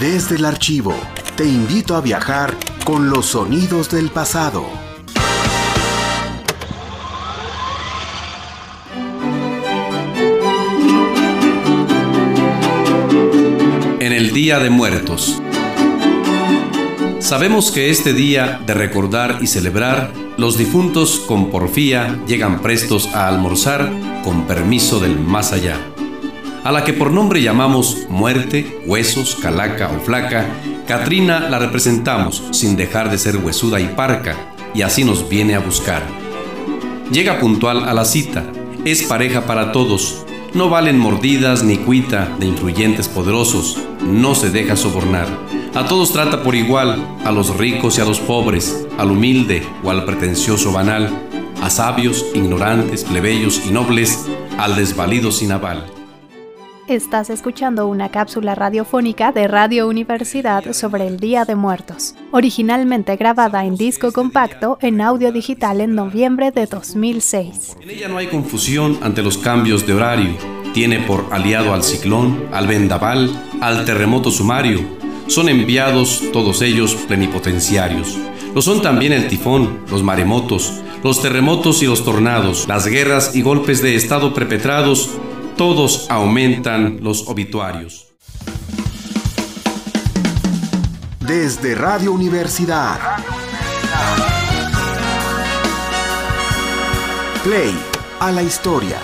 Desde el archivo, te invito a viajar con los sonidos del pasado. En el Día de Muertos. Sabemos que este día de recordar y celebrar, los difuntos con porfía llegan prestos a almorzar con permiso del más allá a la que por nombre llamamos muerte, huesos, calaca o flaca, Katrina la representamos sin dejar de ser huesuda y parca, y así nos viene a buscar. Llega puntual a la cita, es pareja para todos, no valen mordidas ni cuita de influyentes poderosos, no se deja sobornar. A todos trata por igual, a los ricos y a los pobres, al humilde o al pretencioso banal, a sabios, ignorantes, plebeyos y nobles, al desvalido sin aval. Estás escuchando una cápsula radiofónica de Radio Universidad sobre el Día de Muertos, originalmente grabada en disco compacto en audio digital en noviembre de 2006. En ella no hay confusión ante los cambios de horario. Tiene por aliado al ciclón, al vendaval, al terremoto sumario. Son enviados todos ellos plenipotenciarios. Lo son también el tifón, los maremotos, los terremotos y los tornados, las guerras y golpes de Estado perpetrados todos aumentan los obituarios. Desde Radio Universidad. Play a la historia.